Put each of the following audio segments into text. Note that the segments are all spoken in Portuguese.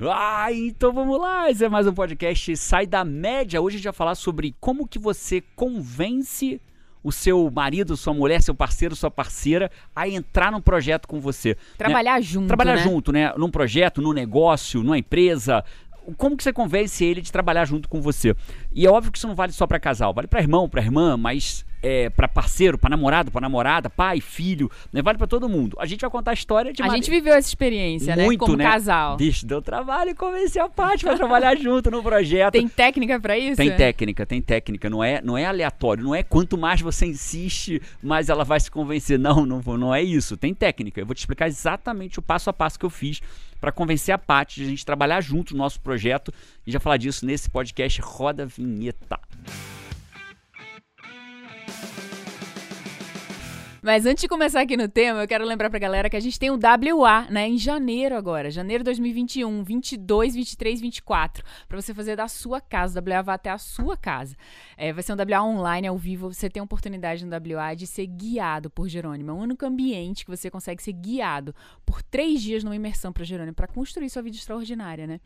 Ah, então vamos lá, esse é mais um podcast Sai da Média. Hoje a gente vai falar sobre como que você convence o seu marido, sua mulher, seu parceiro, sua parceira a entrar num projeto com você. né? Trabalhar junto, Trabalhar né? junto, né? Num projeto, num negócio, numa empresa. Como que você convence ele de trabalhar junto com você? E é óbvio que isso não vale só pra casal, vale pra irmão, pra irmã, mas é, para parceiro, pra namorado, pra namorada, pai, filho, né? Vale pra todo mundo. A gente vai contar a história de A gente viveu essa experiência, muito, né? Como né? casal. Bicho, deu trabalho convencer a Paty pra trabalhar junto no projeto. Tem técnica pra isso? Tem técnica, tem técnica, não é, não é aleatório, não é quanto mais você insiste, mais ela vai se convencer. Não, não, não é isso, tem técnica. Eu vou te explicar exatamente o passo a passo que eu fiz para convencer a Paty de a gente trabalhar junto no nosso projeto e já falar disso nesse podcast Roda Vinheta. Mas antes de começar aqui no tema, eu quero lembrar pra galera que a gente tem o WA, né, em janeiro agora, janeiro de 2021, 22, 23, 24, pra você fazer da sua casa, o WA vai até a sua casa. É, vai ser um WA online, ao vivo, você tem a oportunidade no WA de ser guiado por Jerônimo. É o único ambiente que você consegue ser guiado por três dias numa imersão pra Jerônimo, pra construir sua vida extraordinária, né?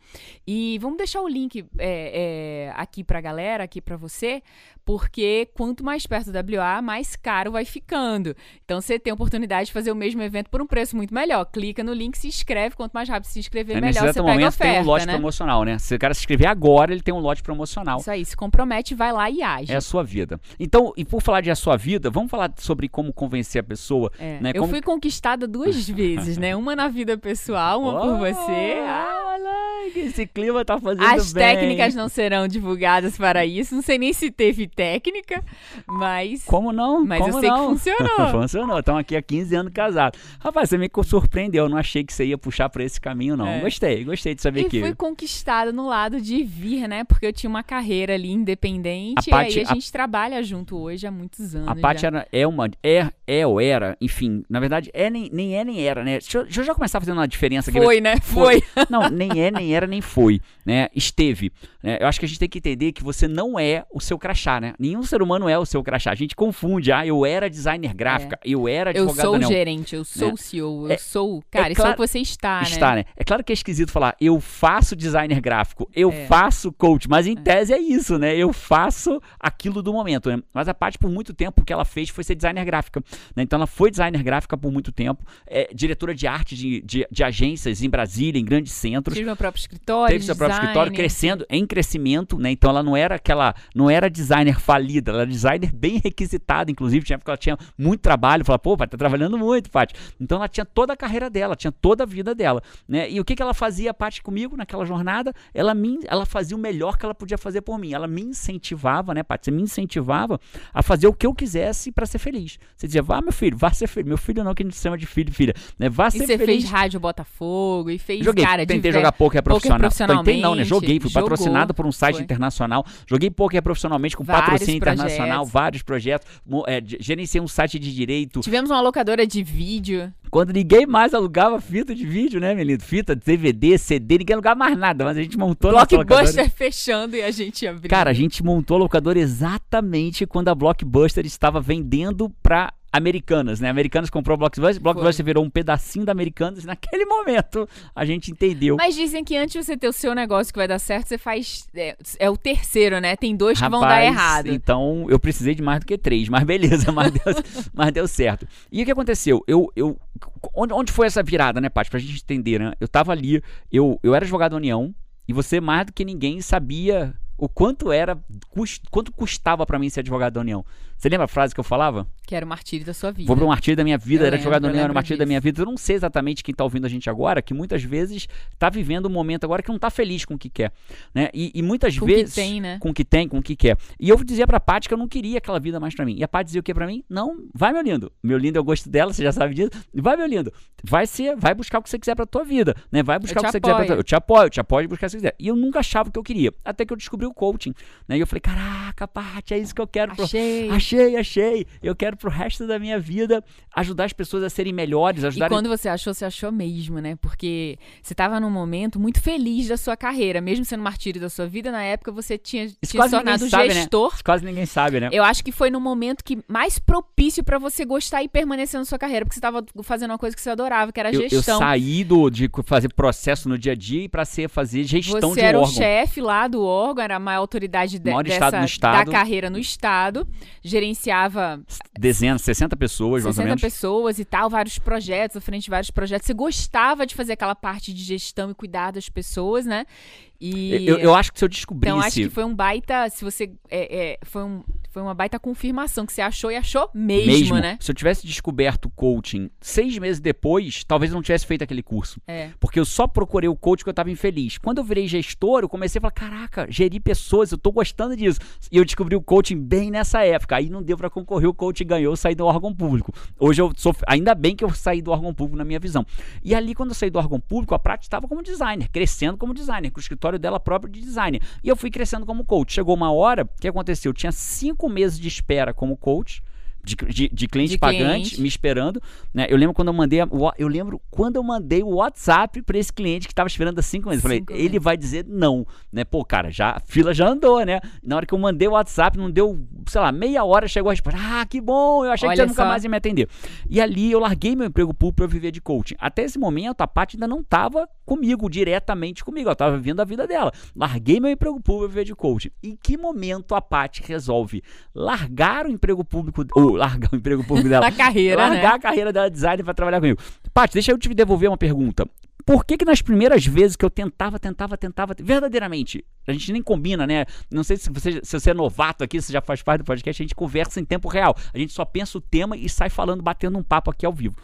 E vamos deixar o link é, é, aqui pra galera, aqui pra você, porque quanto mais perto do WA, mais caro vai ficando. Então você tem a oportunidade de fazer o mesmo evento por um preço muito melhor. Clica no link, se inscreve. Quanto mais rápido se inscrever, É, melhor você pega a momento oferta, tem um lote né? promocional, né? Se o cara se inscrever agora, ele tem um lote promocional. Isso aí, se compromete, vai lá e age. É a sua vida. Então, e por falar de a sua vida, vamos falar sobre como convencer a pessoa, É, né? Eu Como- fui conquistada duas vezes, né? Uma na vida pessoal, uma por você. Ah, olha, que esse clima tá fazendo As bem. técnicas não serão divulgadas para isso. Não sei nem se teve técnica, mas. Como não? Mas Como eu sei que não? funcionou. Funcionou. Estamos aqui há 15 anos casados. Rapaz, você me surpreendeu. Eu não achei que você ia puxar pra esse caminho, não. É. Gostei, gostei de saber E que. fui conquistada no lado de vir, né? Porque eu tinha uma carreira ali independente. A Paty- e aí a a- gente trabalha junto hoje há muitos anos. A Paty é uma. É, é ou era, enfim, na verdade, é nem, nem é nem era, né? Deixa eu, deixa eu já começar fazendo uma diferença aqui. Foi, né? Foi. Não, nem é, nem era, nem foi, né? Esteve. né? Eu acho que a gente tem que entender que você não é o seu crachá, né? Nenhum ser humano é o seu crachá. A gente confunde, ah, eu era designer gráfica, eu era Eu sou o não. gerente, eu sou Né? o CEO, eu É- sou. Cara, é isso é claro- o que você está, Está, né? né? É claro que é esquisito falar, eu faço designer gráfico, eu É. faço coach, mas em tese é isso, né? Eu faço aquilo do momento, né? Mas a parte por muito tempo o que ela fez foi ser designer gráfica, né? Então ela foi designer gráfica por muito tempo, é diretora de arte de, de, de agências em Brasília, em grandes centros. Tive meu próprio escritório. Teve seu próprio escritório crescendo, em crescimento, né? Então ela não era aquela, não era designer falida, ela era designer bem requisitada, inclusive, tinha época que ela tinha muito trabalho, falava, pô, tá trabalhando muito, Paty. Então ela tinha toda a carreira dela, tinha toda a vida dela, né? E o que que ela fazia, Paty, comigo naquela jornada? Ela me, ela fazia o melhor que ela podia fazer por mim. Ela me incentivava, né, Paty? Você me incentivava a fazer o que eu quisesse para ser feliz. Você dizia, vá, meu filho, vá ser feliz. Meu filho não, que a gente chama de filho, filha, né? Vá E ser você feliz. fez rádio Botafogo e fez, Joguei, cara, tentei diver- jogar poker profissional. profissionalmente, Tentei não, né? Joguei, fui jogou, patrocinado por um site foi. internacional. Joguei poker profissionalmente com Vários patrocínio internacional, projetos. vários projetos. é, de- gerenciei um site de direito. Tivemos uma locadora de vídeo. Quando ninguém mais alugava fita de vídeo, né, menino? Fita, DVD, CD, ninguém alugava mais nada, mas a gente montou a. Blockbuster fechando e a gente abrindo. Cara, a gente montou a locadora exatamente quando a Blockbuster estava vendendo pra Americanas, né? Americanas comprou Blockbuster, Blockbuster virou um pedacinho da Americanas. Naquele momento, a gente entendeu. Mas dizem que antes de você ter o seu negócio que vai dar certo, você faz. É, é o terceiro, né? Tem dois que vão dar Rapaz, errado. Então, eu precisei de mais do que três, mas beleza, mas deu, mas deu certo. E o que aconteceu? Eu, eu, onde, onde foi essa virada, né, Paty? Pra gente entender, né? Eu tava ali, eu, eu era advogado da União, e você, mais do que ninguém, sabia o quanto era, cust, quanto custava pra mim ser advogado da União. Você lembra a frase que eu falava? Que era o martírio da sua vida. Vou para um martírio da minha vida, Eu era lembro, advogado da União, era lembro martírio da disso. minha vida. Eu não sei exatamente quem tá ouvindo a gente agora, que muitas vezes tá vivendo um momento agora que não tá feliz com o que quer, né? E, e muitas Com o que vezes tem, né? com o que tem, com o que quer. E eu dizia pra Paty que eu não queria aquela vida mais pra mim. E a Paty dizia o que pra mim? Não, vai meu lindo. Meu lindo eu gosto dela, você já sabe disso. Vai meu lindo. Vai ser, vai buscar o que você quiser pra tua vida, né? Vai buscar o que você quiser pra tua Eu te apoio, eu te apoio de buscar o que você quiser. E eu nunca achava o que eu queria, até que eu descobri coaching. Né? E eu falei, caraca, Paty, é isso que eu quero. pro- Achei. Achei, achei. Eu quero pro resto da minha vida ajudar as pessoas a serem melhores, E ajudar quando você achou, você achou mesmo, né? Porque você estava num momento muito feliz da sua carreira, mesmo sendo martírio da sua vida, na época você tinha, Isso tinha se tornado sabe, né? gestor. Isso quase ninguém sabe, né? Eu acho que foi no momento que mais propício pra você gostar e permanecer na sua carreira, porque você estava fazendo uma coisa que você adorava, que era a Eu, eu gestão. saí do, de fazer processo no dia a dia para ser fazer gestão Você de era o órgão. chefe lá do órgão, era a maior autoridade de, Maior dessa, estado da carreira no estado, gerenciava Dezenas, 60 pessoas, mais ou 60 menos. pessoas e tal, vários projetos, à frente de vários projetos. Você gostava de fazer aquela parte de gestão e cuidar das pessoas, né? E Eu, eu acho que se eu descobrisse. então acho que foi um baita, se você é, é, foi, um, foi uma baita confirmação que você achou e achou mesmo, né? Se eu tivesse descoberto o coaching seis meses depois, talvez eu não tivesse feito aquele curso. É. Porque eu só procurei o coach porque eu tava infeliz. Quando eu virei gestor, eu comecei a falar: caraca, gerir pessoas, eu tô gostando disso. E eu descobri o coaching bem nessa época. Aí não deu pra concorrer, o coach ganhou, eu saí do órgão público. Hoje eu sou. Ainda bem que eu saí do órgão público na minha visão. E ali, quando eu saí do órgão público, a prática estava como designer, crescendo como designer, com o escritório dela próprio de designer. E eu fui crescendo como coach. Chegou uma hora, que aconteceu? Eu tinha cinco meses de espera como coach. De, de, de cliente De pagante cliente. me esperando, né? Eu lembro quando eu mandei, a- eu lembro quando eu mandei o WhatsApp para esse cliente que estava esperando há cinco meses. Eu Cinco falei, ele vai dizer não, né? Pô, cara, já a fila já andou, né? Na hora que eu mandei o WhatsApp, não deu, sei lá, meia hora chegou a resposta. Ah, que bom! Eu achei que Olha você nunca só. mais ia me atender. E ali eu larguei meu emprego público para viver de coaching. Até esse momento a Paty ainda não estava comigo diretamente comigo, ela estava vivendo a vida dela. Larguei meu emprego público para viver de coaching. Em que momento a Paty resolve largar o emprego público largar o emprego público dela? Da carreira, largar né? a carreira dela de designer para trabalhar comigo. Paty, deixa eu te devolver uma pergunta. Por que que nas primeiras vezes que eu tentava, tentava, tentava, verdadeiramente, a gente nem combina, né? Não sei se você, se você é novato aqui, se já faz parte do podcast, a gente conversa em tempo real. A gente só pensa o tema e sai falando, batendo um papo aqui ao vivo.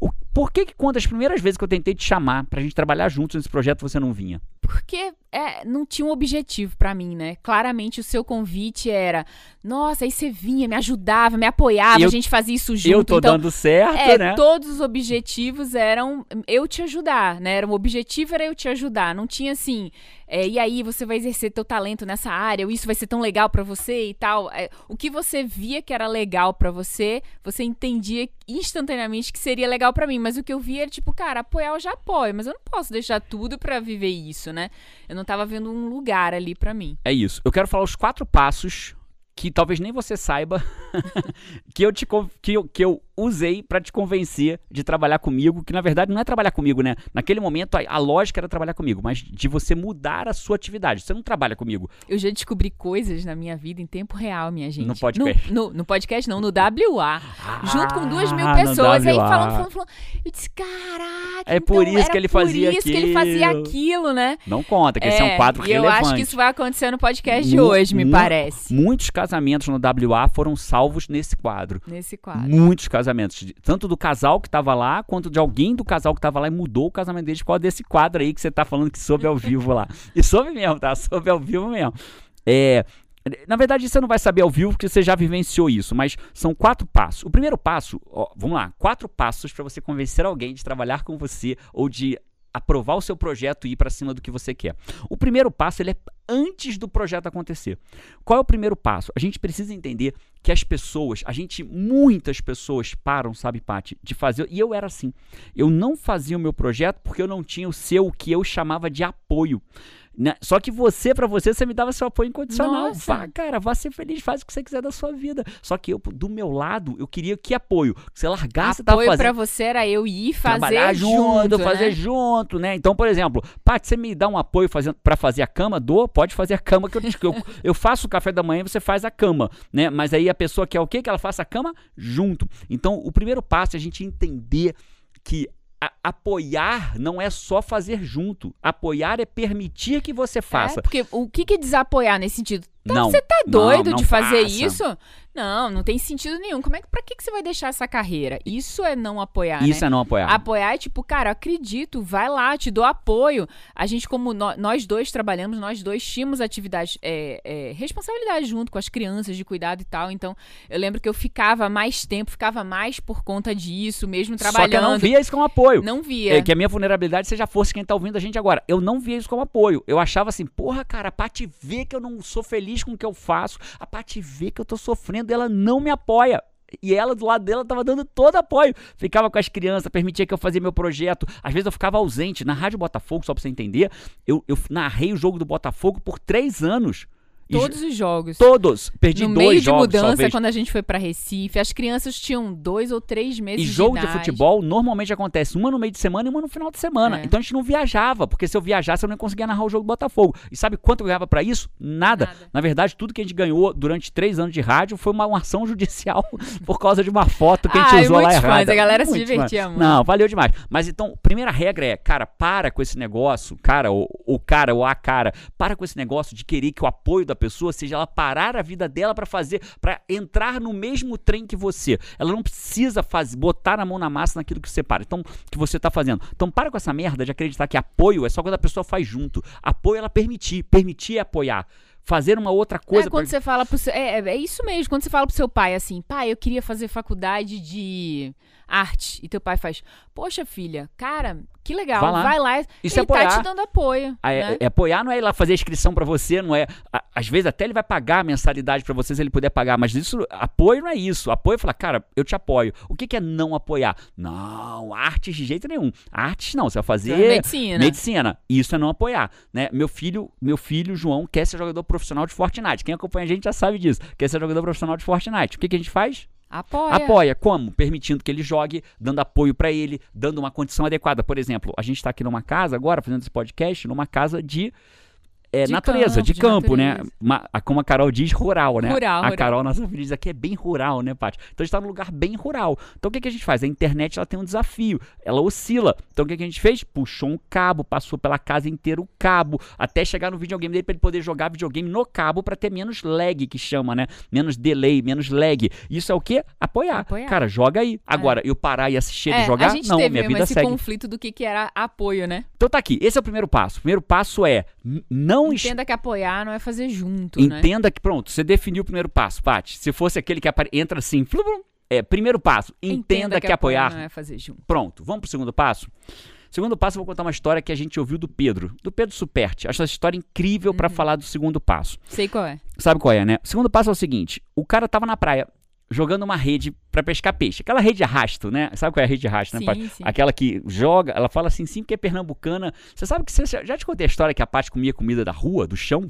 O, por que que quando as primeiras vezes que eu tentei te chamar pra gente trabalhar juntos nesse projeto, você não vinha? Porque é, não tinha um objetivo pra mim, né? Claramente o seu convite era, nossa, aí você vinha, me ajudava, me apoiava, Eu- a gente fazia isso junto. eu tô então, dando certo, É, né? todos os objetivos eram eu te ajudar, né? Era, o objetivo era eu te ajudar. Não tinha assim, é, e aí você vai exercer teu talento nessa área, ou isso vai ser tão legal pra você e tal. É, o que você via que era legal pra você, você entendia instantaneamente que seria legal pra mim. Mas o que eu via era tipo, cara, apoiar eu já apoio, mas eu não posso deixar tudo pra viver isso, né? Eu não tava vendo um lugar ali pra mim. É isso. Eu quero falar os quatro passos que talvez nem você saiba que eu te que eu, que eu usei pra te convencer de trabalhar comigo, que na verdade não é trabalhar comigo, né? Naquele momento a, a lógica era trabalhar comigo, mas de você mudar a sua atividade. Você não trabalha comigo. Eu já descobri coisas na minha vida em tempo real, minha gente. No podcast. No, no- no podcast, não, no WA. junto com duas mil Ah, pessoas. Aí falando, falando, falando. Eu disse, caraca. É por então isso que ele por fazia isso que ele fazia aquilo. aquilo, né? Não conta, que esse é um quadro e eu relevante. acho que isso vai acontecer no podcast de hoje, me parece. Muitos casamentos no WA foram salvos nesse quadro. Nesse quadro. Muitos casamentos. Tanto do casal que tava lá, quanto de alguém do casal que tava lá e mudou o casamento deles por causa desse quadro aí que você tá falando que soube ao vivo lá. E soube mesmo, tá? Soube ao vivo mesmo. É. Na verdade, você não vai saber ao vivo porque você já vivenciou isso, mas são quatro passos. O primeiro passo, ó, vamos lá, quatro passos para você convencer alguém de trabalhar com você ou de aprovar o seu projeto e ir para cima do que você quer. O primeiro passo ele é antes do projeto acontecer. Qual é o primeiro passo? A gente precisa entender que as pessoas, a gente, muitas pessoas param, sabe, Paty, de fazer. E eu era assim. Eu não fazia o meu projeto porque eu não tinha o seu, o que eu chamava de apoio. Né? Só que você, pra você, você me dava seu apoio incondicional. Nossa. Vá, cara, vá ser feliz, faz o que você quiser da sua vida. Só que eu, do meu lado, eu queria que apoio. Que você largasse, Apoio fazendo pra você era eu ir fazer trabalhar junto, junto, fazer né? junto, né? Então, por exemplo, Paty, você me dá um apoio fazendo, pra fazer a cama? Dou, pode fazer a cama que eu, que eu, eu faço o café da manhã e você faz a cama, né? Mas aí a pessoa quer o quê? Que ela faça a cama junto. Então, o primeiro passo é a gente entender que a- apoiar não é só fazer junto. Apoiar é permitir que você faça. É, porque o que, que é desapoiar nesse sentido? Então não. você tá doido não, não de fazer faça. isso? Não, não tem sentido nenhum. Como é que, pra que, que você vai deixar essa carreira? Isso é não apoiar, Isso né? é não apoiar. Apoiar é tipo, cara, acredito, vai lá, te dou apoio. A gente, como nó- nós dois trabalhamos, nós dois tínhamos atividade, é, é, responsabilidade junto com as crianças, de cuidado e tal. Então, eu lembro que eu ficava mais tempo, ficava mais por conta disso, mesmo Só que eu trabalhando. não via isso como apoio. Não via. É, que a minha vulnerabilidade seja força quem tá ouvindo a gente agora. Eu não via isso como apoio. Eu achava assim, porra, cara, a Paty vê que eu não sou feliz com o que eu faço, a Paty vê que eu tô sofrendo ela não me apoia. E ela, do lado dela, tava dando todo apoio. Ficava com as crianças, permitia que eu fazia meu projeto. Às vezes eu ficava ausente. Na Rádio Botafogo, só pra você entender, eu, eu narrei o jogo do Botafogo por três anos. Todos os jogos. Todos. Perdi no dois meio de jogos, mudança, quando a gente foi pra Recife, as crianças tinham dois ou três meses E jogo de de idade. futebol normalmente acontece uma no meio de semana e uma no final de semana. É. Então a gente não viajava, porque se eu viajasse eu não conseguia narrar o jogo do Botafogo. E sabe quanto eu ganhava pra isso? Nada. Nada. Na verdade, tudo que a gente ganhou durante três anos de rádio foi uma, uma ação judicial por causa de uma foto que a gente Ai, usou lá muitos errada. fãs, a galera se Muitos divertia fãs. muito. Não, valeu demais. Mas então, primeira regra é, cara, para com esse negócio, cara, ou o cara ou a cara, para com esse negócio de querer que o apoio da pessoa seja ela parar a vida dela pra fazer, pra entrar no mesmo trem que você. Ela não precisa fazer, botar a mão na massa naquilo que você para. Então, que você tá fazendo. Então, para com essa merda de acreditar que apoio é só quando a pessoa faz junto. Apoio é ela permitir, permitir é apoiar. Fazer uma outra coisa é quando pra- você fala pro seu, é, é- é isso mesmo, quando você fala pro seu pai assim, pai, eu queria fazer faculdade de arte. E teu pai faz, poxa, filha, cara, que legal, Vai lá. vai lá. Isso é ele tá apoiar. te dando apoio. Ah, é, né? é apoiar não é ir lá fazer a inscrição pra você, não é. a- às vezes até ele vai pagar a mensalidade pra você se ele puder pagar, mas isso apoio não é isso. Apoio é falar, cara, eu te apoio. O que, que é não apoiar? Não, artes de jeito nenhum. Artes não, você vai fazer Medicina. medicina. Isso é não apoiar, né? Meu filho, meu filho João quer ser jogador profissional de Fortnite. Quem acompanha a gente já sabe disso. Quer ser jogador profissional de Fortnite. O que, que a gente faz? Apoia. Apoia. Como? Permitindo que ele jogue, dando apoio pra ele, dando uma condição adequada. Por exemplo, a gente está aqui numa casa agora, fazendo esse podcast, numa casa de. É, De natureza, campo, de de campo, né? natureza. A- como a Carol diz, rural, né? Rural, a rural. Carol, nossa filha, diz aqui é bem rural, né, Paty? Então a gente tá num lugar bem rural. Então o que, que a gente faz? A internet ela tem um desafio, ela oscila. Então o que, que a gente fez? Puxou um cabo, passou pela casa inteira o cabo, até chegar no videogame dele pra ele poder jogar videogame no cabo pra ter menos lag, que chama, né? Menos delay, menos lag. Isso é o quê? Apoiar. Apoiar. Cara, joga aí. Agora, eu parar e assistir ele É, jogar? a gente não, teve minha mesmo vida esse segue. conflito do que, que era apoio, né? Então tá aqui, esse é o primeiro passo. O primeiro passo é n- não Entenda que apoiar não é fazer junto, né? Entenda que, pronto, você definiu o primeiro passo, Paty. Se fosse aquele que entra assim, flum, flum, é, primeiro passo, entenda, que, apoiar. não é fazer junto. Pronto, vamos pro segundo passo? Segundo passo, eu vou contar uma história que a gente ouviu do Pedro, do Pedro Superti. Acho essa história incrível Uhum. pra falar do segundo passo. Sei qual é. Sabe qual é, né? O segundo passo é o seguinte: o cara tava na praia jogando uma rede pra pescar peixe. Aquela rede de arrasto, né? Sabe qual é a rede de arrasto, né, Sim, Paty? sim. Aquela que joga, ela fala assim, sim, porque é pernambucana. Você sabe que você já te contei a história que a Paty comia comida da rua, do chão?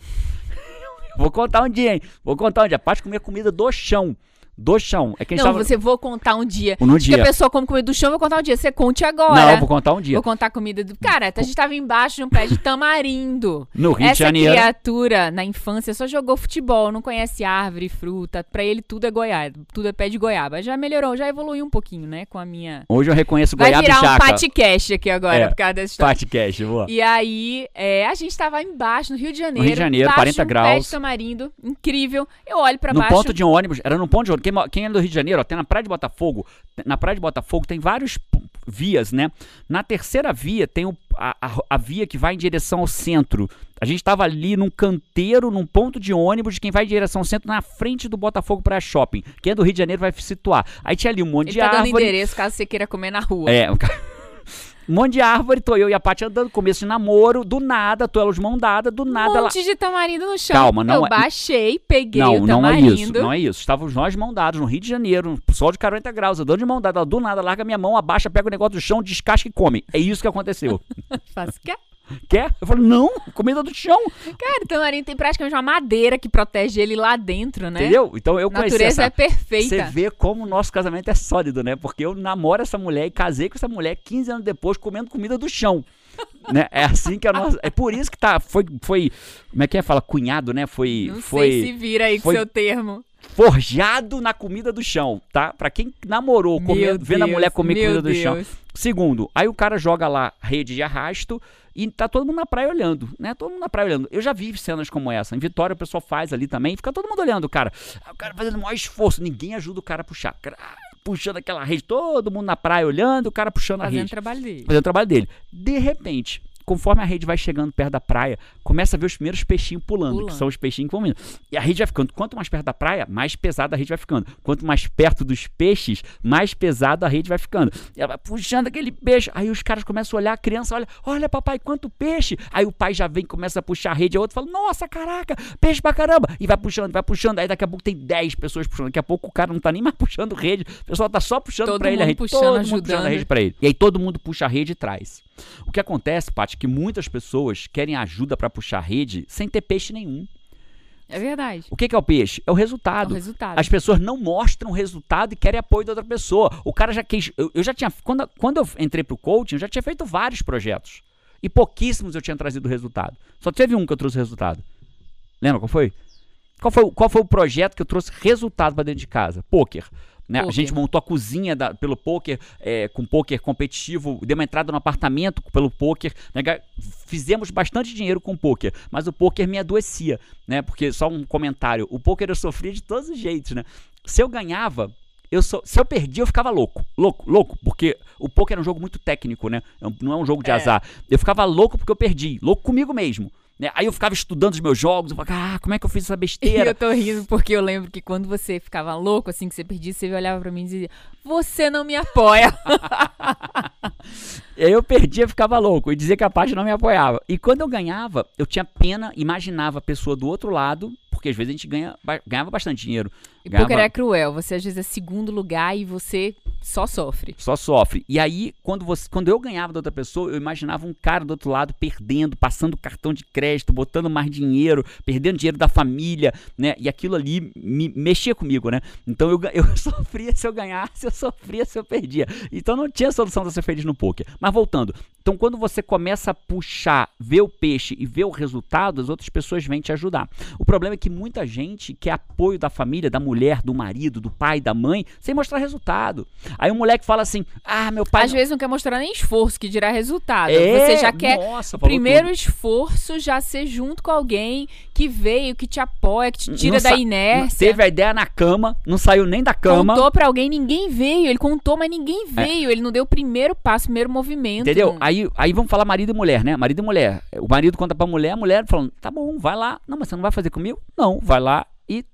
Vou contar um dia, hein? Vou contar um dia. A Paty comia comida do chão. Do chão. É que a gente Não, tava... você vou contar um dia. No Acho que dia. a pessoa come comida do chão, eu vou contar um dia. Você conte agora. Não, eu vou contar um dia. Vou contar a comida do. Cara, a gente tava embaixo de um pé de tamarindo. No Rio de Essa Janeiro. criatura, na infância, só jogou futebol, não conhece árvore, fruta. Pra ele, tudo é goiaba. Tudo é pé de goiaba. Já melhorou, já evoluiu um pouquinho, né? Com a minha. Hoje eu reconheço Vai goiaba e virar um jaca. podcast aqui agora, É, por causa dessa história. Patcast, boa. E aí, é, a gente tava embaixo, no Rio de Janeiro. Rio de Janeiro, embaixo 40 de um pé graus. de tamarindo. Incrível. Eu olho pra No baixo. ponto de um ônibus, era no ponto de ônibus. Quem, quem é do Rio de Janeiro, tem na Praia de Botafogo. Na Praia de Botafogo tem vários vias, né? Na terceira via tem o- a, a- a via que vai em direção ao centro. A gente tava ali num canteiro, num ponto de ônibus, de quem vai em direção ao centro, na frente do Botafogo Praia Shopping. Quem é do Rio de Janeiro vai se situar. Aí tinha ali um monte Ele de tá dando árvore. endereço caso você queira comer na rua. É, o cara- um monte de árvore, tô eu e a Paty andando, começo de namoro, do nada, tô ela de mão dada, do Um nada ela. monte de tamarindo no chão. Calma, não Eu é- baixei, peguei Não, o não é tamarindo. isso, não é isso. Estávamos nós de mão dados no Rio de Janeiro, sol de 40 graus, andando de mão dada, ela do nada larga minha mão, abaixa, pega o negócio do chão, descasca e come. É isso que aconteceu. Faço que- Quer? Eu falo, não, comida do chão, Cara, o tamarindo tem praticamente uma madeira que protege ele lá dentro, né? entendeu? Então eu A conheci natureza essa... é perfeita. Você vê como o nosso casamento é sólido, né? Porque eu namoro essa mulher e casei com essa mulher 15 anos depois comendo comida do chão. né? É assim que a nossa. É por isso que tá. Foi. foi como é que é? Fala cunhado, né? Foi. Não foi sei se vira aí com foi- seu termo. Forjado na comida do chão, tá? Pra quem namorou, comendo, vendo a Deus, mulher comer comida do chão. Deus. Segundo, aí o cara joga lá rede de arrasto e tá todo mundo na praia olhando, né? Todo mundo na praia olhando. Eu já vi cenas como essa. Em Vitória o pessoal faz ali também, fica todo mundo olhando o cara. Aí O cara fazendo o maior esforço, ninguém ajuda o cara a puxar. Ah, puxando aquela rede, todo mundo na praia olhando, o cara puxando a Fazendo rede o trabalho dele. fazendo o trabalho dele. De repente, conforme a rede vai chegando perto da praia, começa a ver os primeiros peixinhos pulando, que são os peixinhos que vão vindo. E a rede vai ficando, quanto mais perto da praia, mais pesada a rede vai ficando. Quanto mais perto dos peixes, mais pesada a rede vai ficando. E ela vai puxando aquele peixe. Aí os caras começam a olhar, a criança olha, olha papai, quanto peixe. Aí o pai já vem, começa a puxar a rede, a outro fala, nossa, caraca, peixe pra caramba. E vai puxando, vai puxando. Aí daqui a pouco tem 10 pessoas puxando. Daqui a pouco o cara não tá nem mais puxando rede. O pessoal tá só puxando Todo pra ele a rede. puxando, todo mundo puxando a rede pra ele. E aí todo mundo puxa a rede e traz. O que acontece, Paty, que muitas pessoas querem ajuda pra puxar a rede sem ter peixe nenhum. É verdade. O que, que é o peixe? É o É o resultado. resultado. As pessoas não mostram o resultado e querem apoio da outra pessoa. O cara já quis. Eu, eu já tinha. Quando, quando eu entrei pro coaching, eu já tinha feito vários projetos. E pouquíssimos eu tinha trazido resultado. Só teve um que eu trouxe resultado. Lembra qual foi? Qual foi, o- qual foi o projeto que eu trouxe resultado pra dentro de casa? Pôquer. Né? A gente montou a cozinha da- pelo pôquer, é, com pôquer competitivo, deu uma entrada no apartamento pelo pôquer. né? Fizemos bastante dinheiro com pôquer, mas o pôquer me adoecia, né? Porque, só um comentário, o pôquer eu sofria de todos os jeitos, né? Se eu ganhava, eu se eu perdia, eu ficava louco. Louco, louco, porque o poker é um jogo muito técnico, né? É Não é um jogo de É. azar. Eu ficava louco porque eu perdi. Louco comigo mesmo. Né? Aí eu ficava estudando os meus jogos, eu falava, ah, como é que eu fiz essa E besteira? eu tô rindo porque eu lembro que quando você ficava louco, assim, que você perdia, você olhava pra mim e dizia, você não me apoia. E aí eu perdia, ficava louco. E dizia que a parte não me apoiava. E quando eu ganhava, eu tinha pena, imaginava a pessoa do outro lado, porque às vezes a gente ganha, ganhava bastante dinheiro. E Ganhava- poker é cruel. Você às vezes é segundo lugar e você só sofre. Só sofre. E aí, quando, você, quando eu ganhava da outra pessoa, eu imaginava um cara do outro lado perdendo, passando cartão de crédito, botando mais dinheiro, perdendo dinheiro da família, né? E aquilo ali me mexia comigo, né? Então eu, eu sofria se eu ganhasse, eu sofria se eu perdia. Então não tinha solução para ser feliz no poker. Mas voltando. Então quando você começa a puxar, ver o peixe e ver o resultado, as outras pessoas vêm te ajudar. O problema é que muita gente quer apoio da família, da mulher, do marido, do pai, da mãe, sem mostrar resultado. Aí o moleque fala assim: Ah, meu pai. Às vezes não quer mostrar nem esforço, que dirá resultado. É, você já quer nossa, primeiro tudo. esforço já ser junto com alguém que veio, que te apoia, que te tira Não da inércia. Teve a ideia na cama, não saiu nem da cama. Contou pra alguém, ninguém veio. Ele contou, mas ninguém veio. Ele não deu o primeiro passo, o primeiro movimento. Entendeu? Não- Aí, aí vamos falar marido e mulher, né? Marido e mulher. O marido conta pra mulher, a mulher falando, tá bom, vai lá. Não, mas você não vai fazer comigo? Não, vai lá e.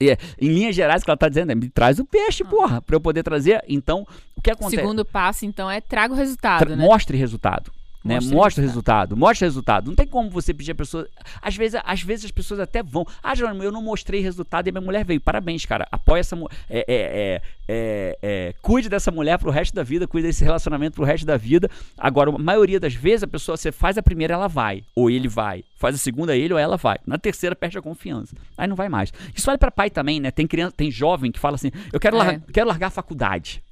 e- em linhas gerais, o que ela tá dizendo é: me traz o peixe, porra, pra eu poder trazer. Então, o que O acontece? segundo passo, então, é traga o resultado, Tra- né? Mostre resultado. Né? Mostre Mostre resultado. Mostre resultado. Não tem como você pedir a pessoa. Às vezes, às vezes as pessoas até vão. Ah, Jerônimo, eu não mostrei resultado e minha mulher veio. Parabéns, cara. Apoia essa mulher. É, é, é, é, é, cuide dessa mulher pro resto da vida, cuide desse relacionamento pro resto da vida. Agora, a maioria das vezes, a pessoa, você faz a primeira, ela vai. Ou ele vai. Faz a segunda, ele ou ela vai. Na terceira, perde a confiança. Aí não vai mais. Isso vale pra pai também, né? Tem criança, tem jovem que fala assim: eu quero, É. quero largar a faculdade.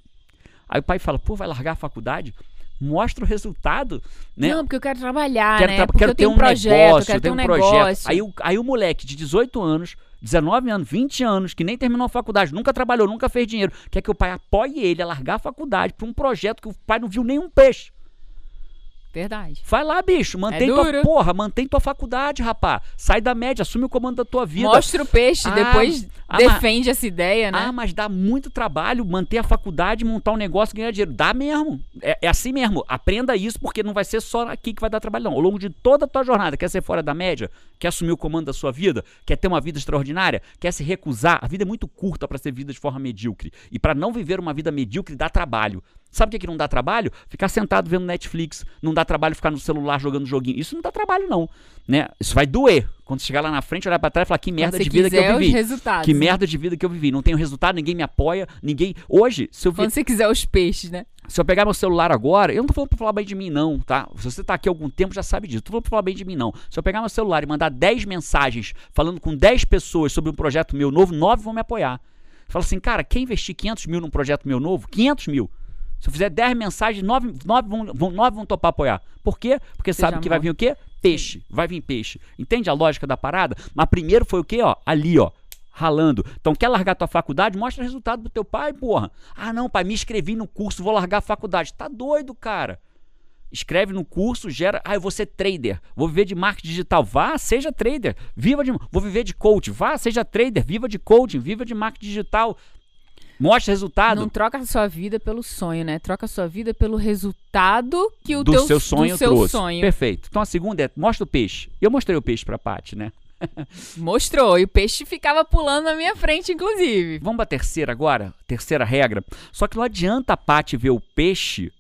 Aí o pai fala, pô, vai largar a faculdade? Mostra o resultado, né? Não, porque eu quero trabalhar, quero, né? tra- quero ter um projeto, negócio, quero ter um um projeto. negócio. Aí, o, aí o moleque de 18 anos, 19 anos, 20 anos, que nem terminou a faculdade, nunca trabalhou, nunca fez dinheiro, quer que o pai apoie ele a largar a faculdade para um projeto que o pai não viu nenhum peixe. Verdade. Vai lá, bicho, mantém tua É duro. porra, mantém tua faculdade, rapá. Sai da média, assume o comando da tua vida. Mostra o peixe, Ah, depois ah, mas- defende essa ideia, né? Ah, mas dá muito trabalho manter a faculdade, montar um negócio e ganhar dinheiro. Dá mesmo. É, é assim mesmo. Aprenda isso, porque não vai ser só aqui que vai dar trabalho, não. Ao longo de toda a tua jornada, quer ser fora da média? Quer assumir o comando da sua vida? Quer ter uma vida extraordinária? Quer se recusar? A vida é muito curta para ser vida de forma medíocre. E para não viver uma vida medíocre, dá trabalho. Sabe o que, que não dá trabalho? Ficar sentado vendo Netflix. Não dá trabalho ficar no celular jogando joguinho. Isso não dá trabalho, não. Né? Isso vai doer. Quando chegar lá na frente, olhar pra trás e falar que merda de vida que eu vivi. Que né? merda de vida que eu vivi. Não tenho resultado, ninguém me apoia, ninguém. Hoje, se eu, vi- Quando você quiser os peixes, né? se eu pegar meu celular agora, eu não tô falando pra falar bem de mim, não, tá? Se você tá aqui há algum tempo, já sabe disso. Não tô falando pra falar bem de mim, não. Se eu pegar meu celular e mandar 10 mensagens falando com 10 pessoas sobre um projeto meu novo, 9 vão me apoiar. Fala assim, cara, quer investir 500 mil num projeto meu novo? 500 mil. Se eu fizer 10 mensagens, 9, nove vão, vão, nove vão topar apoiar. Por quê? Porque Você sabe que vai vir o quê? Peixe. Vai vir peixe. Entende a lógica da parada? Mas primeiro foi o quê, ó? Ali, ó. ralando. Então, quer largar tua faculdade? Mostra resultado pro teu pai, porra. Ah, não, pai, me inscrevi no curso, vou largar a faculdade. Tá doido, cara. Escreve no curso, gera. Ah, eu vou ser trader. Vou viver de marketing digital. Vá, seja trader. Viva de. Vou viver de coach. Vá, seja trader. Viva de coaching. Viva de marketing digital. Mostre resultado. Não troca a sua vida pelo sonho, né? Troca a sua vida pelo resultado que o do teu seu sonho do seu trouxe. sonho. Perfeito. Então a segunda é mostra o peixe. Eu mostrei o peixe pra Paty, né? Mostrou. E o peixe ficava pulando na minha frente, inclusive. Vamos pra terceira agora? Terceira regra. Só que não adianta a Paty ver o peixe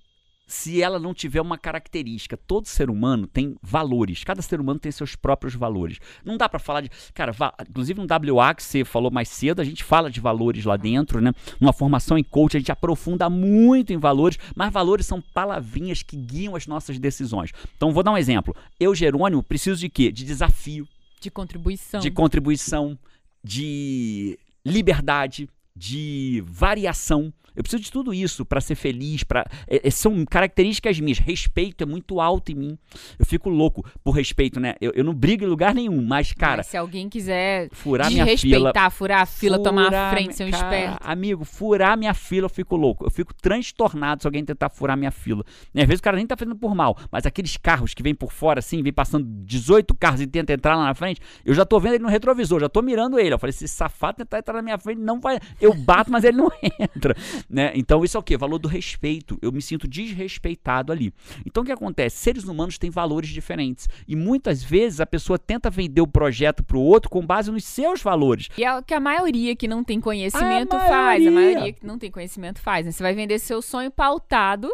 se ela não tiver uma característica. Todo ser humano tem valores. Cada ser humano tem seus próprios valores. Não dá pra falar de. Cara, inclusive no WA que você falou mais cedo, a gente fala de valores lá dentro, né? Numa formação em coach, a gente aprofunda muito em valores, mas valores são palavrinhas que guiam as nossas decisões. Então, vou dar um exemplo. Eu, Jerônimo, preciso de quê? De desafio De contribuição. de contribuição, de liberdade, de variação. Eu preciso de tudo isso para ser feliz, para são características minhas. Respeito é muito alto em mim. Eu fico louco por respeito, né? Eu, eu não brigo em lugar nenhum, mas cara, Mas se alguém quiser furar minha fila, furar a fila, tomar a furar frente, ser um esperto. Amigo, furar minha fila, eu fico louco. Eu fico transtornado se alguém tentar furar minha fila. E às vezes o cara nem tá fazendo por mal, mas aqueles carros que vêm por fora assim, vem passando 18 carros e tenta entrar lá na frente, eu já tô vendo ele no retrovisor, já tô mirando ele. Eu falei, se esse safado tentar entrar na minha frente, não vai. Eu bato, mas ele não entra. Né? Então isso é o quê? Valor do respeito. Eu me sinto desrespeitado ali. Então o que acontece? Seres humanos têm valores diferentes. E muitas vezes a pessoa tenta vender o projeto pro outro com base nos seus valores. E é o que a maioria que não tem conhecimento A faz. A maioria. maioria que não tem conhecimento faz. né? Você vai vender seu sonho pautado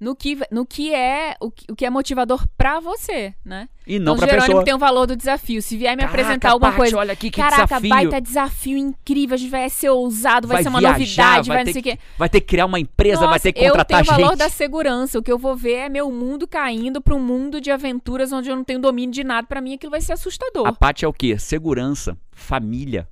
no que, no que é o que, o que é motivador pra você, né? E não então, pra Jerônimo pessoa. tem o valor do desafio. Se vier me Caraca, apresentar alguma Paty, coisa. olha aqui que Caraca, desafio. baita desafio incrível. A gente vai ser ousado, vai, Vai ser uma viajar, novidade, vai vai, ter não sei o quê. Vai ter que criar uma empresa, vai Nossa, ter que contratar eu tenho o valor gente. da segurança. O que eu vou ver é meu mundo caindo pra um mundo de aventuras onde eu não tenho domínio de nada. Pra mim, aquilo vai ser assustador. A parte é o quê? Segurança, família,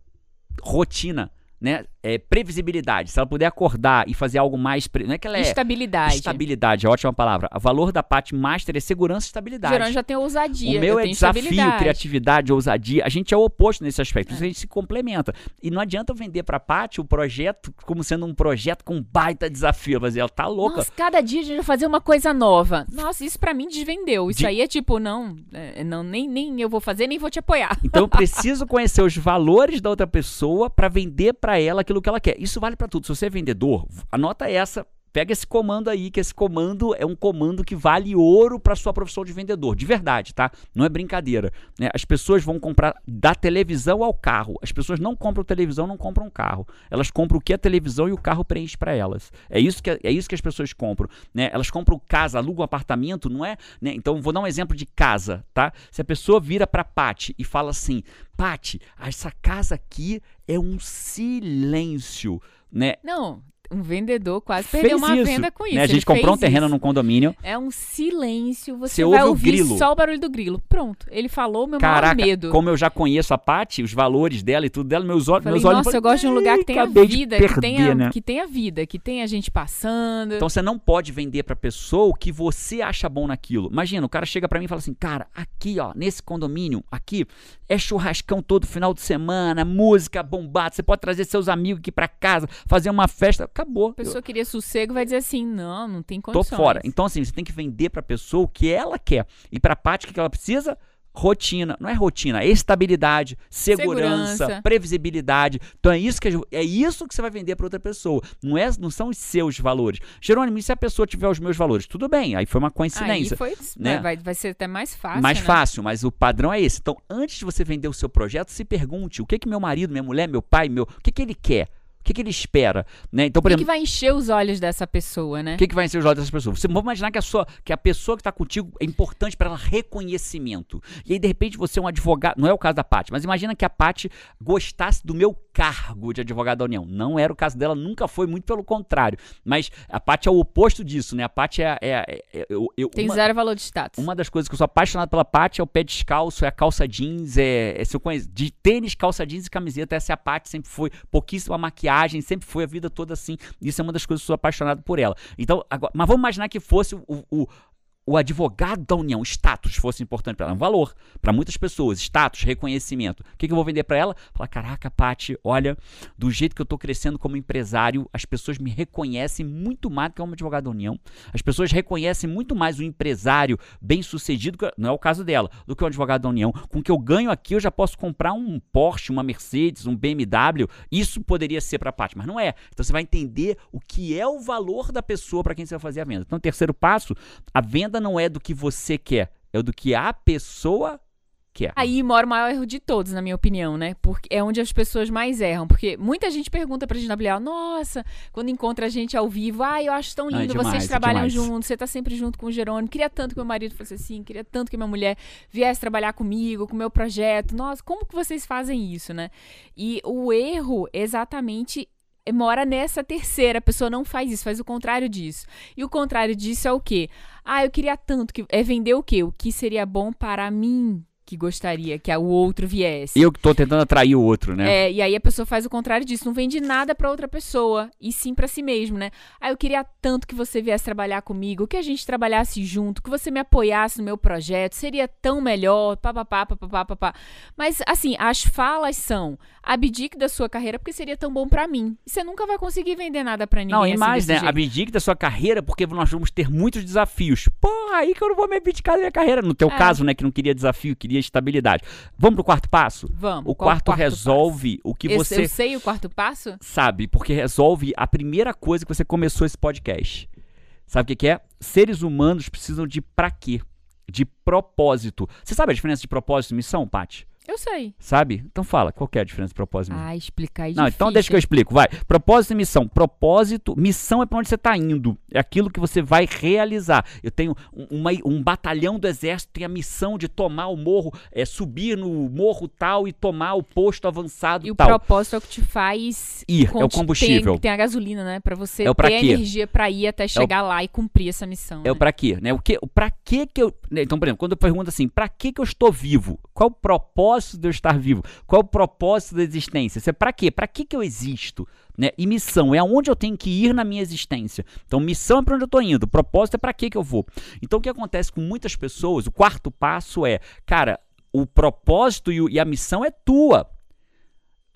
rotina, né? É, previsibilidade. Se ela puder acordar e fazer algo mais. Pre... Não é que ela é. Estabilidade. Estabilidade, é ótima palavra. O valor da parte master é segurança e estabilidade. Jerônimo já tem ousadia. O meu eu é desafio, criatividade, ousadia. A gente é o oposto nesse aspecto. É. A gente se complementa. E não adianta eu vender pra Paty o projeto como sendo um projeto com baita desafio. Mas ela tá louca. Nossa, cada dia a gente vai fazer uma coisa nova. Nossa, isso pra mim desvendeu. Isso De- aí é tipo, não, é, não nem, nem eu vou fazer, nem vou te apoiar. Então eu preciso conhecer os valores da outra pessoa para vender para ela aquilo que ela quer. Isso vale para tudo. Se você é vendedor, anota essa, pega esse comando aí, que esse comando é um comando que vale ouro para sua profissão de vendedor, de verdade, tá? Não é brincadeira. né? As pessoas vão comprar da televisão ao carro. As pessoas não compram televisão, não compram carro. Elas compram o que a televisão e o carro preenche para elas. É isso que é isso que as pessoas compram, né? Elas compram casa, alugam apartamento, não é? né? Então vou dar um exemplo de casa, tá? Se a pessoa vira para Pati e fala assim: Pati, essa casa aqui é um silêncio, né? Não, um vendedor quase Fez perdeu uma isso, venda com isso. né? A gente comprou um fez terreno isso. num condomínio. É um silêncio, você, Você vai ouve o ouvir só o barulho do grilo. Pronto, ele falou meu Caraca, maior medo. como eu já conheço a Pati, os valores dela e tudo dela, meus olhos, Falei, meus olhos nossa, eu gosto de um lugar que tenha vida, que perder, tenha, né? que tenha vida, que tenha gente passando. Então você não pode vender pra pessoa o que você acha bom naquilo. Imagina, o cara chega pra mim e fala assim: "Cara, aqui, ó, nesse condomínio, aqui é churrascão todo final de semana, música bombada, você pode trazer seus amigos aqui pra casa, fazer uma festa, acabou. a pessoa queria sossego vai dizer assim, não, não tem Eu tô condições. fora. Então assim, você tem que vender pra pessoa o que ela quer. E pra Paty o que ela precisa? Rotina, não é rotina, é estabilidade, segurança, Segurança. previsibilidade. Então é isso que é isso que você vai vender para outra pessoa. Não é, não são os seus valores. Jerônimo, e se a pessoa tiver os meus valores, tudo bem. Aí foi uma Aí coincidência. foi, né? vai, vai ser até mais fácil, mais né? fácil, mas o padrão é esse. Então, antes de você vender o seu projeto, se pergunte o que que meu marido, minha mulher, meu pai, meu, o que que ele quer? O que que ele espera, né? Então, O por que, exemplo, que vai encher os olhos dessa pessoa, né? o que, que vai ser os olhos dessas pessoas? Você vamos imaginar que a, sua, que a pessoa que está contigo é importante para ela reconhecimento. E aí, de repente, você é um advogado. Não é o caso da Paty, mas imagina que a Paty gostasse do meu cargo de advogado da União. Não era o caso dela, nunca foi, muito pelo contrário. Mas a Paty é o oposto disso, né? A Paty é. é, é- é- eu, eu- Tem uma, zero valor de status. uma das coisas que eu sou apaixonado pela Paty é o pé descalço, é a calça jeans, é, é se eu conheço, de tênis, calça jeans e camiseta. Essa é a Paty, sempre foi. Pouquíssima maquiagem, sempre foi a vida toda assim. Isso é uma das coisas que eu sou apaixonado por ela. Então, agora, mas vamos imaginar que fosse o, o, o advogado da união, status, fosse importante para ela, um valor para muitas pessoas, status, reconhecimento. O que, que eu vou vender para ela? Falar, caraca, Pati, olha, do jeito que eu estou crescendo como empresário, as pessoas me reconhecem muito mais do que um advogado da união. As pessoas reconhecem muito mais um empresário bem sucedido, não é o caso dela, do que um advogado da união. Com o que eu ganho aqui, eu já posso comprar um Porsche, uma Mercedes, um BMW. Isso poderia ser para a Pati, mas não é. Então você vai entender o que é o valor da pessoa para quem você vai fazer a venda. Então, terceiro passo, a venda não é do que você quer, é do que a pessoa quer. Aí mora o maior erro de todos, na minha opinião, né? Porque é onde as pessoas mais erram. Porque muita gente pergunta pra WA, nossa, quando encontra a gente ao vivo, ah, eu acho tão lindo, demais, vocês trabalham demais. juntos, você tá sempre junto com o Jerônimo. Queria tanto que meu marido fosse assim, queria tanto que minha mulher viesse trabalhar comigo, com o meu projeto. Nossa, como que vocês fazem isso, né? E o erro exatamente mora nessa terceira. A pessoa não faz isso, faz o contrário disso. E o contrário disso é o quê? Ah, eu queria tanto que. É vender o quê? O que seria bom para mim que gostaria que o outro viesse. Eu que tô tentando atrair o outro, né? É, e aí a pessoa faz o contrário disso, não vende nada para outra pessoa, e sim para si mesmo, né? Ah, eu queria tanto que você viesse trabalhar comigo, que a gente trabalhasse junto, que você me apoiasse no meu projeto, seria tão melhor, papapá, papapá, papapá. Mas, assim, as falas são, abdique da sua carreira porque seria tão bom para mim. E você nunca vai conseguir vender nada para ninguém Não, e assim, mais, né? jeito. Abdique da sua carreira porque nós vamos ter muitos desafios. Porra, aí que eu não vou me abdicar da minha carreira. No teu É. caso, né, que não queria desafio, queria estabilidade. Vamos pro quarto passo? Vamos. O qual quarto, resolve o que Esse- você Eu sei o quarto passo? sabe, porque resolve a primeira coisa que você começou esse podcast. Sabe o que, que é? Seres humanos precisam de pra quê? De propósito. Você sabe a diferença de propósito e missão, Paty? Eu sei. Sabe? Então fala, qual que é a diferença de propósito e missão? Ah, explicar é Não, então deixa que eu explico, vai. Propósito e missão. Propósito, missão é pra onde você tá indo. É aquilo que você vai realizar. Eu tenho um, uma- um batalhão do exército tem a missão de tomar o morro, é, subir no morro tal e tomar o posto avançado E o tal. propósito é o que te faz Ir, é o combustível. Tem, tem a gasolina, né? Pra você É o pra ter quê? energia pra ir até chegar lá e cumprir essa missão. É o né? pra quê, né? O que, o pra quê que eu, né, então, por exemplo, quando eu pergunto assim, pra que que eu estou vivo? Qual o propósito de eu estar vivo? Qual o propósito da existência? Isso é pra quê? Pra que que eu existo? Né? E missão é aonde eu tenho que ir na minha existência. Então, missão é pra onde eu tô indo, propósito é pra que eu vou. Então, o que acontece com muitas pessoas, o quarto passo é, cara, o propósito e a missão é tua.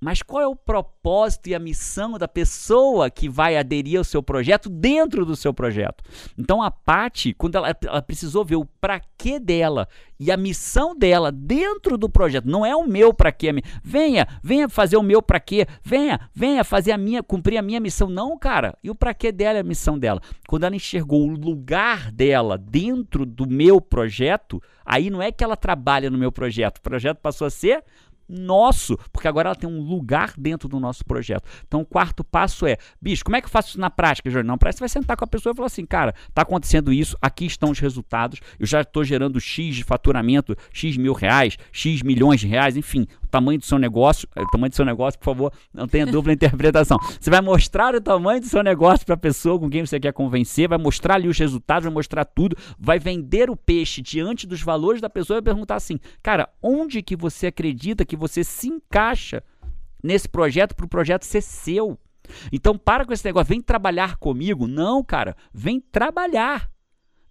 Mas qual é o propósito e a missão da pessoa que vai aderir ao seu projeto dentro do seu projeto? Então a Paty, quando ela, ela precisou ver o pra quê dela e a missão dela dentro do projeto, não é o meu pra quê, venha, venha fazer o meu pra quê, venha, venha fazer a minha, cumprir a minha missão, não, cara. E o pra quê dela é a missão dela. Quando ela enxergou o lugar dela dentro do meu projeto, aí não é que ela trabalha no meu projeto, o projeto passou a ser nosso, porque agora ela tem um lugar dentro do nosso projeto. Então, o quarto passo é, bicho, como é que eu faço isso na prática, Jorge? Não, parece que vai sentar com a pessoa e falar assim, cara, tá acontecendo isso, aqui estão os resultados, eu já estou gerando X de faturamento, X mil reais, X milhões de reais, enfim, tamanho do seu negócio, eh, o tamanho do seu negócio, por favor, não tenha dupla interpretação. Você vai mostrar o tamanho do seu negócio para a pessoa com quem você quer convencer, vai mostrar ali os resultados, vai mostrar tudo, vai vender o peixe diante dos valores da pessoa e perguntar assim, cara, onde que você acredita que você se encaixa nesse projeto para o projeto ser seu? Então para com esse negócio, vem trabalhar comigo. Não, cara, vem trabalhar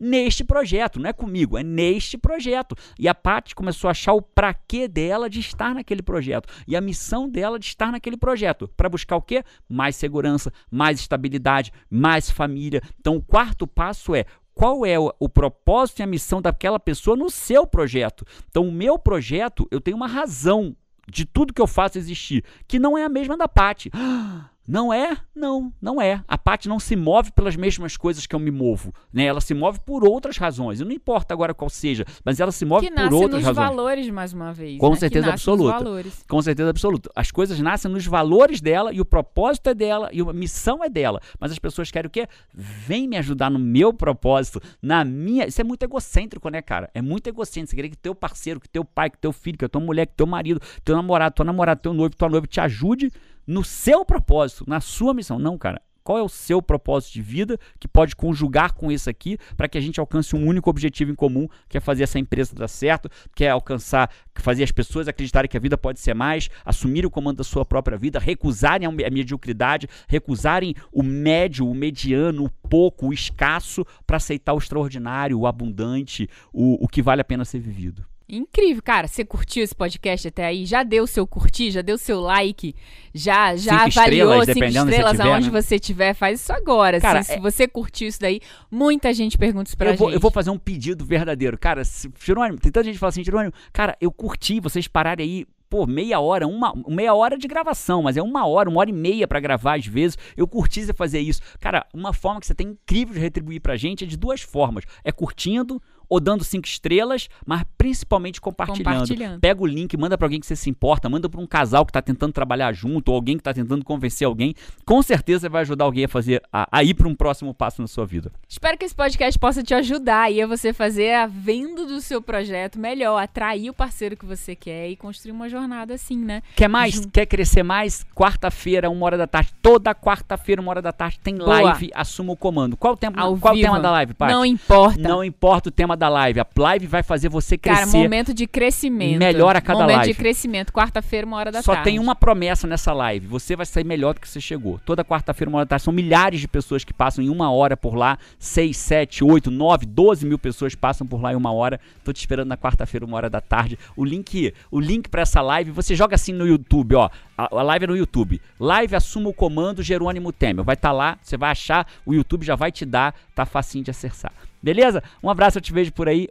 neste projeto, não é comigo, é neste projeto. E a Paty começou a achar o pra quê dela de estar naquele projeto e a missão dela de estar naquele projeto, para buscar o quê? Mais segurança, mais estabilidade, mais família. Então o quarto passo é qual é o, o propósito e a missão daquela pessoa no seu projeto. Então, o meu projeto, eu tenho uma razão de tudo que eu faço existir, que não é a mesma da Paty. Não é? Não, não é. A Paty não se move pelas mesmas coisas que eu me movo. Né? Ela se move por outras razões. E não importa agora qual seja, mas ela se move Que por nasce outras nos razões. valores, mais uma vez. Com né? certeza que nasce absoluta. Nos valores. Com certeza absoluta. As coisas nascem nos valores dela e o propósito é dela e a missão é dela. Mas as pessoas querem o quê? Vem me ajudar no meu propósito, na minha. Isso é muito egocêntrico, né, cara? É muito egocêntrico. Você querer que teu parceiro, que teu pai, que teu filho, que tua mulher, que teu marido, teu namorado, tua namorada, teu noivo, tua noiva te ajude no seu propósito, na sua missão. Não, cara. qual é o seu propósito de vida que pode conjugar com isso aqui para que a gente alcance um único objetivo em comum, que é fazer essa empresa dar certo, que é alcançar, fazer as pessoas acreditarem que a vida pode ser mais, assumir o comando da sua própria vida, recusarem a mediocridade, recusarem o médio, o mediano, o pouco, o escasso, para aceitar o extraordinário, o abundante, o, o que vale a pena ser vivido. Incrível, cara. Você curtiu esse podcast até aí? Já deu seu curtir, já deu seu like, já já cinco avaliou estrelas, cinco estrelas se tiver, aonde né? você tiver, faz isso agora. Cara, se, se é- você curtiu isso daí, muita gente pergunta isso pra eu, vou, gente. eu vou fazer um pedido verdadeiro. Cara, se, Jerônimo, tem tanta gente que fala assim, Jerônimo, cara, eu curti vocês pararem aí, pô, meia hora, uma meia hora de gravação, mas é uma hora, uma hora e meia pra gravar às vezes. Eu curti você fazer isso. Cara, uma forma que você tem incrível de retribuir pra gente é de duas formas. É curtindo ou dando cinco estrelas, mas principalmente compartilhando. Compartilhando. Pega o link, manda pra alguém que você se importa, manda pra um casal que tá tentando trabalhar junto, ou alguém que tá tentando convencer alguém. Com certeza vai ajudar alguém a fazer a, a ir pra um próximo passo na sua vida. Espero que esse podcast possa te ajudar aí a você fazer a venda do seu projeto melhor, atrair o parceiro que você quer e construir uma jornada assim, né? Quer mais? Junto. Quer crescer mais? Quarta-feira, uma hora da tarde. Toda quarta-feira, uma hora da tarde, tem Boa. live. Assuma o comando. Qual o, tempo, Ao qual o tema da live, Paty? Não importa. Não importa o tema da live. A live vai fazer você Cara, crescer. momento de crescimento. Melhor a cada momento live. de crescimento. Quarta-feira, uma hora da Só tarde. tem uma promessa nessa live. Você vai sair melhor do que você chegou. Toda quarta-feira, uma hora da tarde. São milhares de pessoas que passam em uma hora por lá. 6, 7, 8, 9, 12 mil pessoas passam por lá em uma hora. Tô te esperando na quarta-feira, uma hora da tarde. O link, o link para essa live, você joga assim no YouTube, ó. A, a live é no YouTube. Live assuma o comando Jerônimo Temer. Vai estar lá, você vai achar, o YouTube já vai te dar, tá facinho de acessar. Beleza? Um abraço, eu te vejo por aí.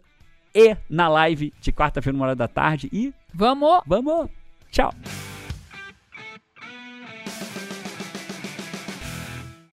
E na live de quarta-feira, uma hora da tarde. E Vamos! vamos! Tchau!